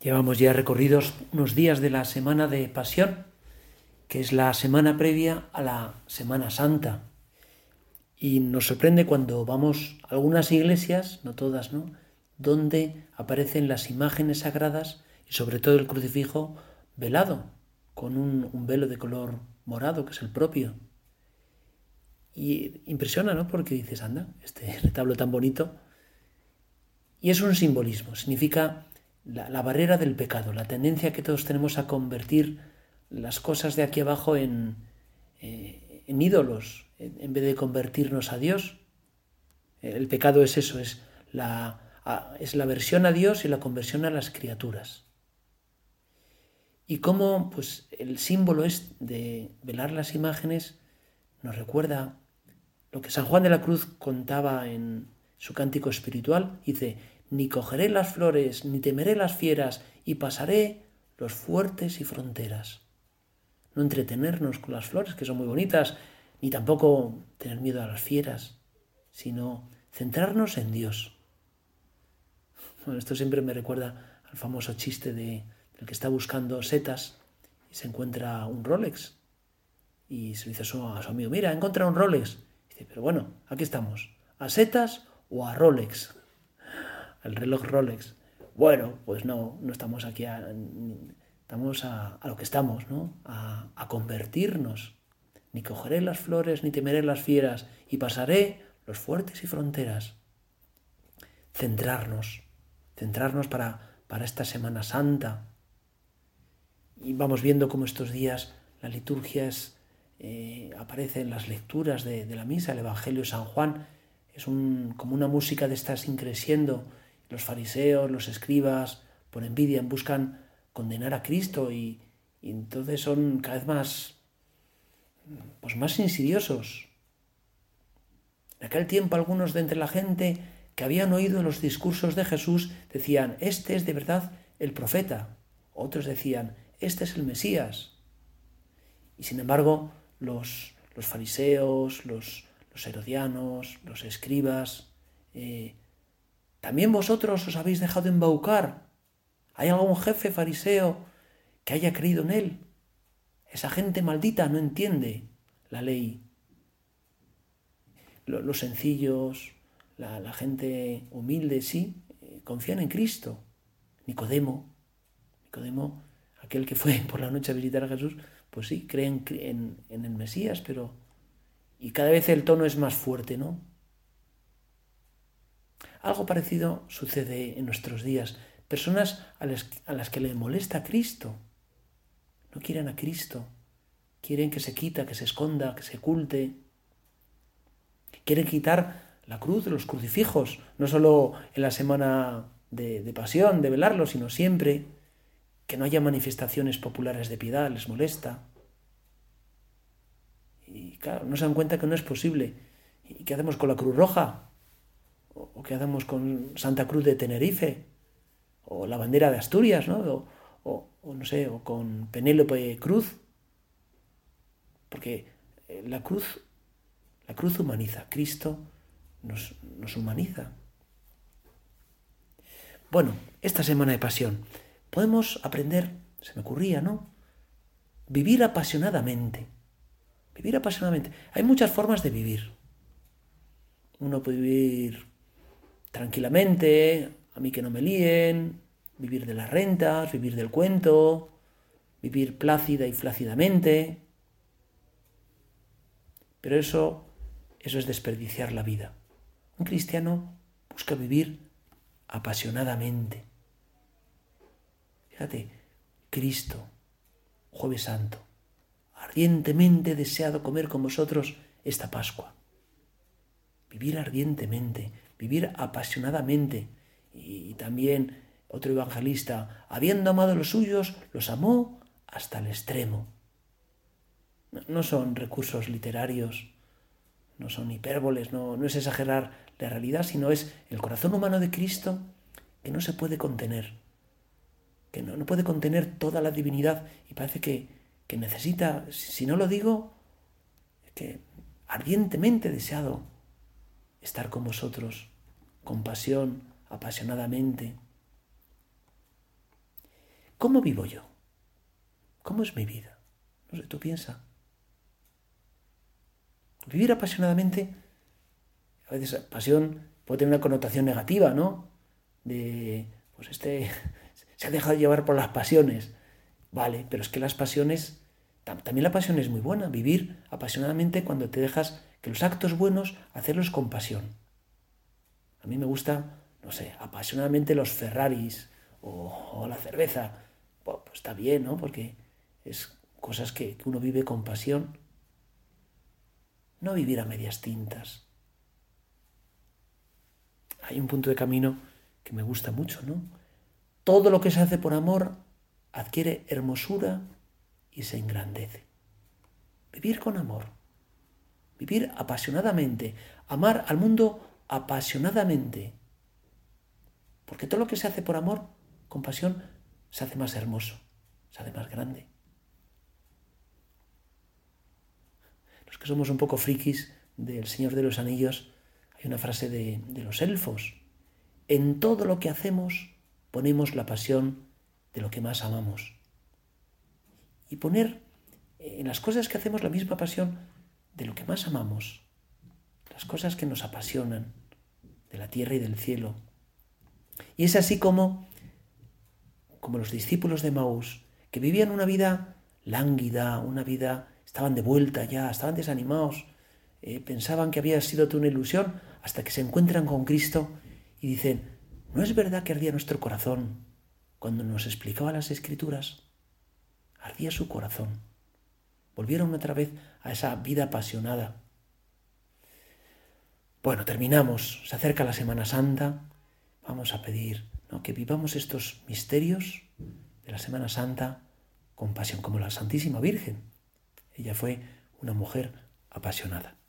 Llevamos ya recorridos unos días de la semana de Pasión, que es la semana previa a la Semana Santa. Y nos sorprende cuando vamos a algunas iglesias, no todas, ¿no? Donde aparecen las imágenes sagradas y sobre todo el crucifijo velado, con un, un velo de color morado, que es el propio. Y impresiona, ¿no? Porque dices, anda, este retablo tan bonito. Y es un simbolismo, significa la, barrera del pecado, la tendencia que todos tenemos a convertir las cosas de aquí abajo en, eh, ídolos, en, vez de convertirnos a Dios. El pecado es eso, es la, es la versión a Dios y la conversión a las criaturas. Y cómo pues, el símbolo es de velar las imágenes nos recuerda lo que San Juan de la Cruz contaba en su cántico espiritual. Dice, ni cogeré las flores, ni temeré las fieras, y pasaré los fuertes y fronteras. No entretenernos con las flores, que son muy bonitas, ni tampoco tener miedo a las fieras, sino centrarnos en Dios. Bueno, esto siempre me recuerda al famoso chiste de, del que está buscando setas y se encuentra un Rolex. Y se dice a su, su amigo, mira, encontrado un Rolex. dice, pero bueno, aquí estamos, ¿a setas o a Rolex? El reloj Rolex. Bueno, pues no, no estamos aquí, a, estamos a, lo que estamos, ¿no? A, convertirnos. Ni cogeré las flores, ni temeré las fieras, y pasaré los fuertes y fronteras. Centrarnos, centrarnos para, para esta Semana Santa. Y vamos viendo cómo estos días la liturgia es, eh, aparece en las lecturas de, de, la misa, el Evangelio de San Juan, es un, como una música de estas increciendo los fariseos, los escribas, por envidia, buscan condenar a Cristo y, entonces son cada vez más, pues más insidiosos. En aquel tiempo algunos de entre la gente que habían oído los discursos de Jesús decían, este es de verdad el profeta. Otros decían, este es el Mesías. Y sin embargo, los, los fariseos, los, los herodianos, los escribas, eh, ¿También vosotros os habéis dejado embaucar? ¿Hay algún jefe fariseo que haya creído en él? Esa gente maldita no entiende la ley. Los sencillos, la, gente humilde, sí, eh, confían en Cristo. Nicodemo, Nicodemo, aquel que fue por la noche a visitar a Jesús, pues sí, creen en, en el Mesías, pero... Y cada vez el tono es más fuerte, ¿no? Algo parecido sucede en nuestros días. Personas a las, que le molesta Cristo. No quieren a Cristo. Quieren que se quita, que se esconda, que se oculte. Quieren quitar la cruz los crucifijos, no solo en la semana de, de pasión, de velarlo, sino siempre. Que no haya manifestaciones populares de piedad, les molesta. Y claro, no se dan cuenta que no es posible. ¿Y qué hacemos con la Cruz Roja? O qué hacemos con Santa Cruz de Tenerife, o la bandera de Asturias, ¿no? O, no sé, o con Penélope Cruz, porque eh, la cruz, la cruz humaniza, Cristo nos, nos humaniza. Bueno, esta semana de pasión, podemos aprender, se me ocurría, ¿no? Vivir apasionadamente. Vivir apasionadamente. Hay muchas formas de vivir. Uno puede vivir tranquilamente, a mí que no me líen, vivir de las rentas, vivir del cuento, vivir plácida y flácidamente. Pero eso, eso es desperdiciar la vida. Un cristiano busca vivir apasionadamente. Fíjate, Cristo, jueves santo, ardientemente deseado comer con vosotros esta Pascua. Vivir ardientemente, vivir apasionadamente. Y también otro evangelista, habiendo amado a los suyos, los amó hasta el extremo. No son recursos literarios, no son hipérboles, no, no es exagerar la realidad, sino es el corazón humano de Cristo que no se puede contener, que no, no puede contener toda la divinidad y parece que, que necesita, si no lo digo, que ardientemente deseado estar con vosotros con pasión, apasionadamente. ¿Cómo vivo yo? ¿Cómo es mi vida? No sé, tú piensa. Vivir apasionadamente, a veces pasión puede tener una connotación negativa, ¿no? De, pues este se ha dejado llevar por las pasiones. Vale, pero es que las pasiones, también la pasión es muy buena, vivir apasionadamente cuando te dejas que los actos buenos, hacerlos con pasión. A mí me gusta, no sé, apasionadamente los Ferraris o, la cerveza. pues está bien, ¿no? Porque es cosas que uno vive con pasión. No vivir a medias tintas. Hay un punto de camino que me gusta mucho, ¿no? Todo lo que se hace por amor adquiere hermosura y se engrandece. Vivir con amor, vivir apasionadamente, amar al mundo apasionadamente. Porque todo lo que se hace por amor, con pasión, se hace más hermoso, se hace más grande. Los que somos un poco frikis del Señor de los Anillos, hay una frase de, de los elfos. En todo lo que hacemos ponemos la pasión de lo que más amamos. Y poner en las cosas que hacemos la misma pasión de lo que más amamos, las cosas que nos apasionan, de la tierra y del cielo. Y es así como, como los discípulos de Maús, que vivían una vida lánguida, una vida, estaban de vuelta ya, estaban desanimados, eh, pensaban que había sido una ilusión, hasta que se encuentran con Cristo y dicen, ¿no es verdad que ardía nuestro corazón cuando nos explicaba las escrituras? Ardía su corazón. Volvieron otra vez a esa vida apasionada. Bueno, terminamos. Se acerca la Semana Santa. Vamos a pedir que vivamos estos misterios de la Semana Santa con pasión, como la Santísima Virgen. Ella fue una mujer apasionada.